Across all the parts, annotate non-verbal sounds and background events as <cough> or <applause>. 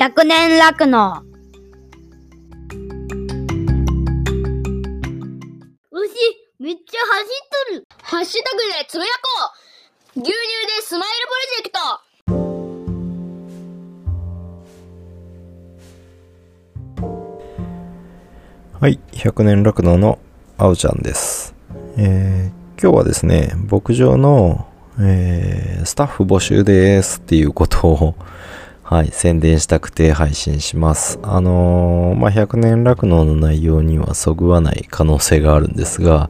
100年酪農。牛、めっちゃ走っとる。ハッシュタグでつぶやこう。牛乳でスマイルプロジェクト。はい、100年酪農のあおちゃんです。えー今日はですね、牧場の、えースタッフ募集ですっていうことを、はい、宣伝したくて配信します。あのーまあ、100年酪農の内容にはそぐわない可能性があるんですが、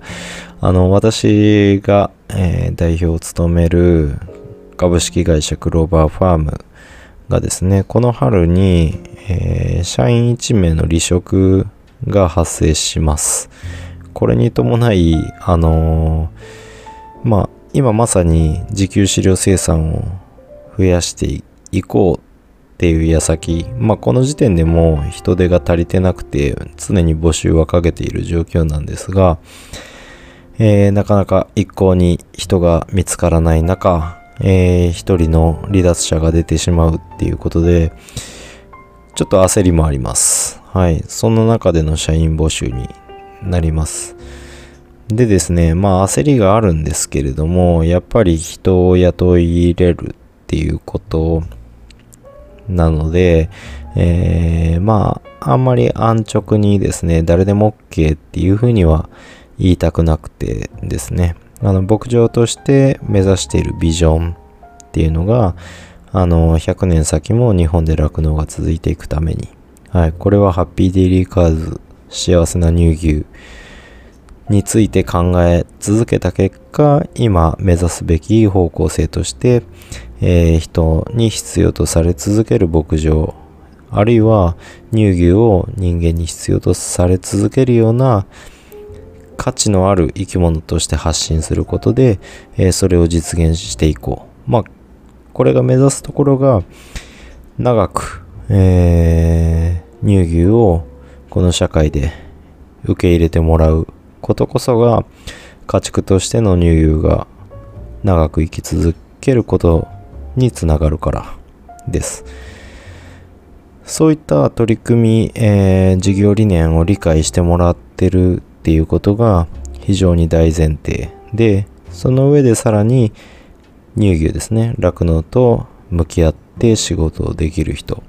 あの、私が、えー代表を務める株式会社クローバーファームがですね、この春に、えー社員1名の離職が発生します。これに伴い、あのまあ、今まさに自給飼料生産を増やしていこうっていう矢先、まあ、この時点でも人手が足りてなくて、常に募集はかけている状況なんですが、えーなかなか一向に人が見つからない中、えー一人の離脱者が出てしまうっていうことで、ちょっと焦りもあります。はい。そんな中での社員募集になります。でですね、まあ焦りがあるんですけれども、やっぱり人を雇い入れるっていうことなので、えーまあ、あんまり安直にですね、誰でも OK っていうふうには言いたくなくてですね、あの、牧場として目指しているビジョンっていうのが、あの、100年先も日本で酪農が続いていくために、はい、これはハッピーデイリーカーズ幸せな乳牛について考え続けた結果、今目指すべき方向性として、えー人に必要とされ続ける牧場、あるいは乳牛を人間に必要とされ続けるような価値のある生き物として発信することで、えーそれを実現していこう。まあ、これが目指すところが、長く、えー乳牛をこの社会で受け入れてもらうことこそが家畜としての乳牛が長く生き続けることにつながるからです。そういった取り組み、えー事業理念を理解してもらってるっていうことが非常に大前提で、その上でさらに乳牛ですね、酪農と向き合って仕事をできる人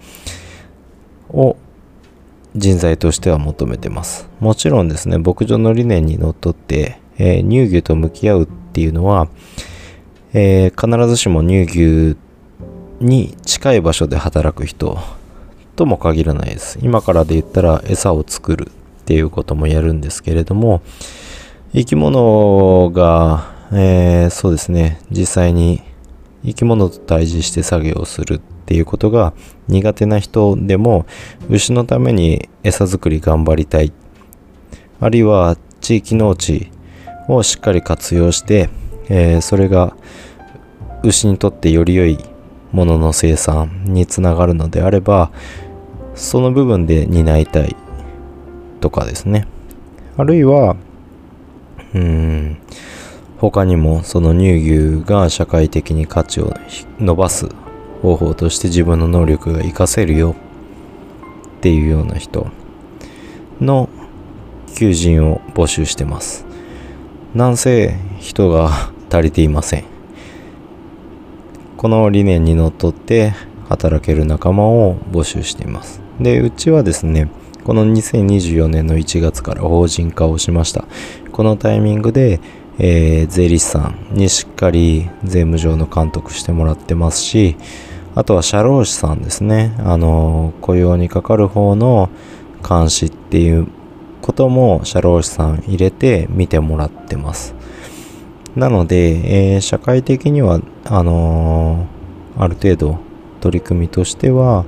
を人材としては求めてます。もちろんですね、牧場の理念にのっとって、えー乳牛と向き合うっていうのは、えー必ずしも乳牛に近い場所で働く人とも限らないです。今からで言ったら餌を作るっていうこともやるんですけれども、生き物が、えーそうですね、実際に生き物と対峙して作業をするっていうことが苦手な人でも牛のために餌作り頑張りたいあるいは地域農地をしっかり活用して、えーそれが牛にとってより良いものの生産につながるのであればその部分で担いたいとかですね。あるいはうん他にもその乳牛が社会的に価値を伸ばす方法として自分の能力が活かせるよっていうような人の求人を募集してます。なんせ人が足りていません。この理念にのっとって働ける仲間を募集しています。でうちはですねこの2024年の1月から法人化をしました。このタイミングで、えー税理士さんにしっかり税務上の監督してもらってますしあとは社労士さんですね。あの雇用にかかる方の監視っていうことも社労士さん入れて見てもらってます。なので、えー社会的にはあのーある程度取り組みとしては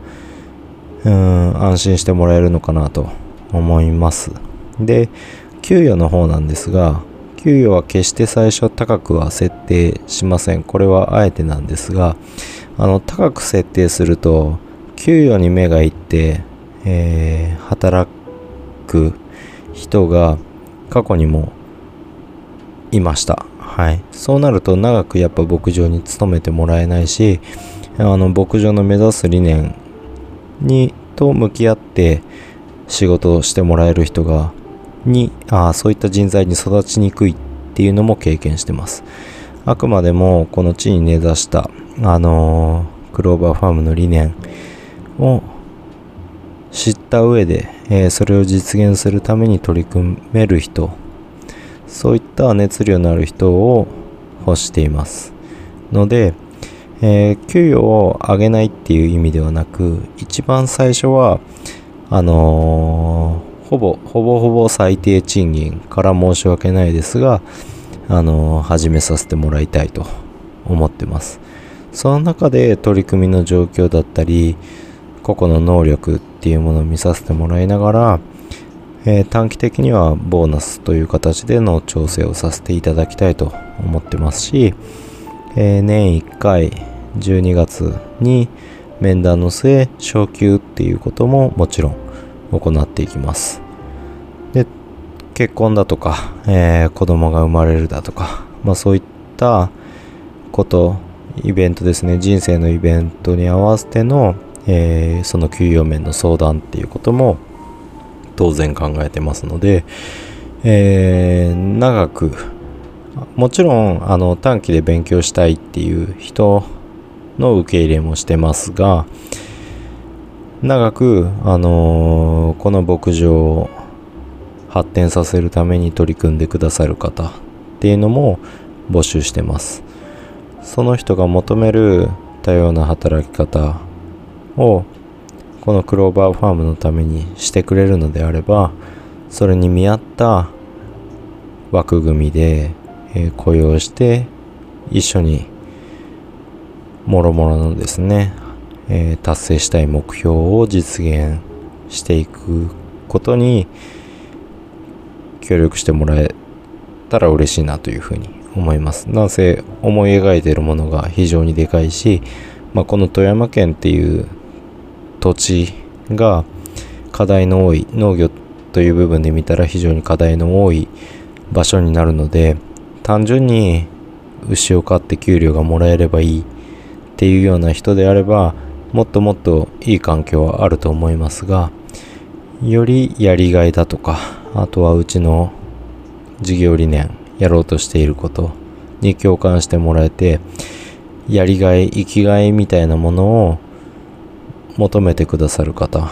うん安心してもらえるのかなと思います。で給与の方なんですが給与は決して最初高くは設定しません。これはあえてなんですがあの高く設定すると給与に目がいって、えー働く人が過去にもいました。はい。そうなると長くやっぱ牧場に勤めてもらえないしあの牧場の目指す理念にと向き合って仕事をしてもらえる人がにあそういった人材に育ちにくいっていうのも経験してます。あくまでもこの地に根ざしたあのー、クローバーファームの理念を知った上で、えー、それを実現するために取り組める人そういった熱量のある人を欲していますので、えー、給与を上げないっていう意味ではなく一番最初はあのー、ほぼほぼほぼ最低賃金から申し訳ないですがあのー、始めさせてもらいたいと思ってます。その中で取り組みの状況だったり個々の能力っていうものを見させてもらいながら、えー、短期的にはボーナスという形での調整をさせていただきたいと思ってますし、えー、年1回12月に面談の末昇給っていうことももちろん行っていきます。で結婚だとか、えー、子供が生まれるだとか、まあ、そういったことイベントですね。人生のイベントに合わせてのえー、その給与面の相談っていうことも当然考えてますので、えー、長くもちろんあの短期で勉強したいっていう人の受け入れもしてますが長く、あのー、この牧場を発展させるために取り組んでくださる方っていうのも募集してます。その人が求める多様な働き方をこのクローバーファームのためにしてくれるのであればそれに見合った枠組みで、え、雇用して一緒にもろもろのですね、え、達成したい目標を実現していくことに協力してもらえたら嬉しいなというふうに思います。なんせ思い描いているものが非常にでかいし、まあ、この富山県っていう土地が課題の多い農業という部分で見たら非常に課題の多い場所になるので単純に牛を飼って給料がもらえればいいっていうような人であればもっともっといい環境はあると思いますがよりやりがいだとかあとはうちの事業理念やろうとしていることに共感してもらえてやりがい生きがいみたいなものを求めてくださる方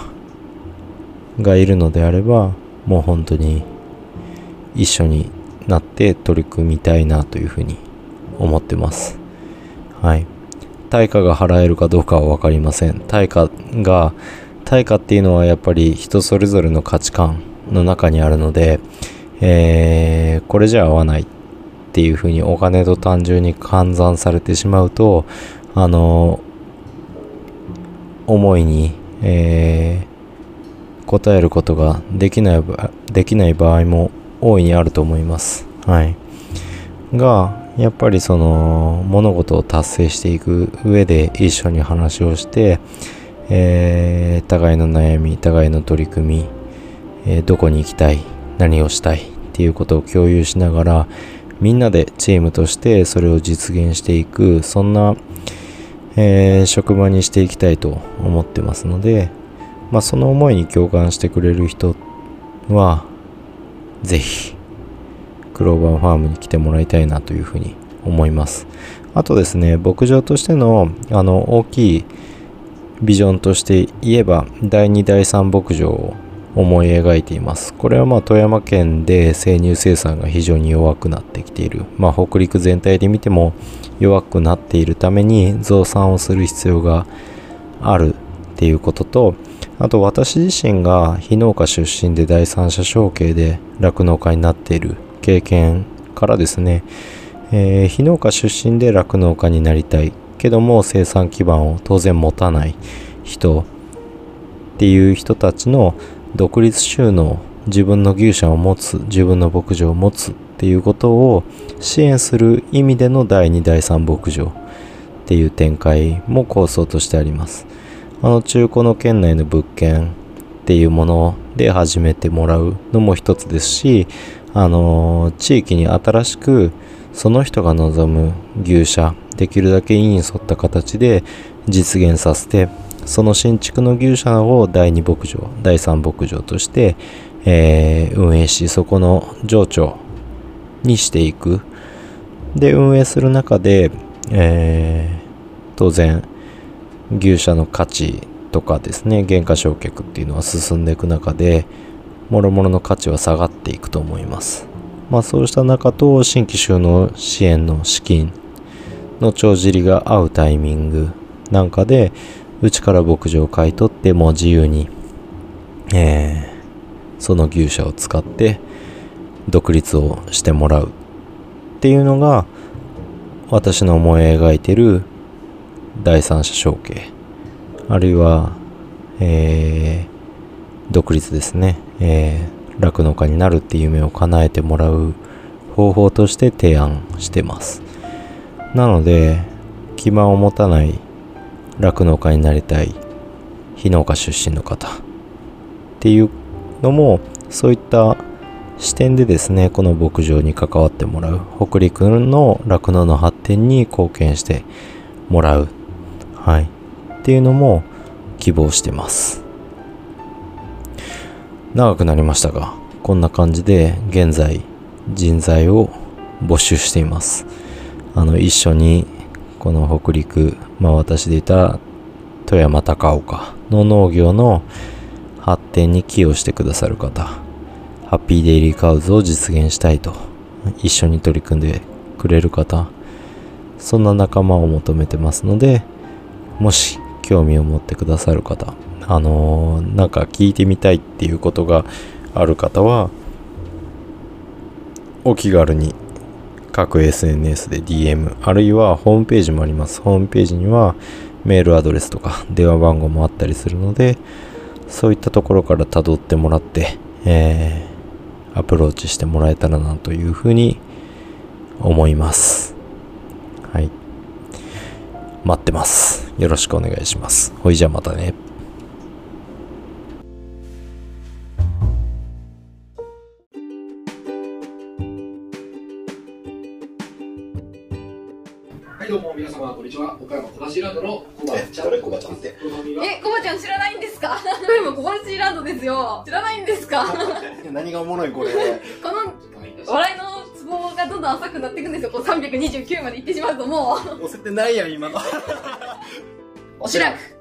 がいるのであればもう本当に一緒になって取り組みたいなというふうに思ってます。はい。対価が払えるかどうかは分かりません。対価が対価っていうのはやっぱり人それぞれの価値観の中にあるので、えー、これじゃ合わないっていうふうにお金と単純に換算されてしまうとあの思いに、えー、答えることができないできない場合も大いにあると思います。はい。が、やっぱりその物事を達成していく上で一緒に話をして、えー、互いの悩み、互いの取り組み、えー、どこに行きたい、何をしたいっていうことを共有しながら、みんなでチームとしてそれを実現していく、そんなえー、職場にしていきたいと思ってますので、まあ、その思いに共感してくれる人は、ぜひ、クローバーファームに来てもらいたいなというふうに思います。あとですね、牧場としての、あの、大きいビジョンとして言えば、第2、第3牧場を思い描いています。これはまあ富山県で生乳生産が非常に弱くなってきている。まあ北陸全体で見ても弱くなっているために増産をする必要があるっていうことと、あと私自身が非農家出身で第三者承継で酪農家になっている経験からですね、えー、非農家出身で酪農家になりたいけども生産基盤を当然持たない人っていう人たちの独立収納自分の牛舎を持つ自分の牧場を持つっていうことを支援する意味での第2第3牧場っていう展開も構想としてあります。あの中古の県内の物件っていうもので始めてもらうのも一つですしあの地域に新しくその人が望む牛舎できるだけ意に沿った形で実現させてその新築の牛舎を第2牧場第3牧場として、えー運営しそこの情緒にしていく。で運営する中で、えー当然牛舎の価値とかですね減価償却っていうのは進んでいく中で諸々の価値は下がっていくと思います。まあそうした中と新規収納支援の資金の帳尻が合うタイミングなんかでうちから牧場を買い取ってもう自由に、えーその牛舎を使って独立をしてもらうっていうのが私の思い描いてる第三者承継。あるいは、えー独立ですね、えー酪農家になるっていう夢を叶えてもらう方法として提案してます。なので基盤を持たない酪農家になりたい。非農家出身の方。っていうのもそういった視点でですねこの牧場に関わってもらう。北陸の酪農の発展に貢献してもらう。はい。っていうのも希望してます。長くなりましたがこんな感じで現在人材を募集しています。あの一緒にこの北陸まあ私でいたら富山高岡の農業の発展に寄与してくださる方ハッピーデイリーカウズを実現したいと一緒に取り組んでくれる方そんな仲間を求めてますのでもし興味を持ってくださる方あのーなんか聞いてみたいっていうことがある方はお気軽に各 SNS で DM あるいはホームページもあります。ホームページにはメールアドレスとか電話番号もあったりするのでそういったところから辿ってもらって、えーアプローチしてもらえたらなというふうに思います。はい。待ってます。よろしくお願いします。ほいじゃあまたね。何がおもろいこれ <laughs> のお願いいたします笑いのツボがどんどん浅くなっていくんですよ。こう329まで行ってしまうともう、押せてないやん今のおしらく。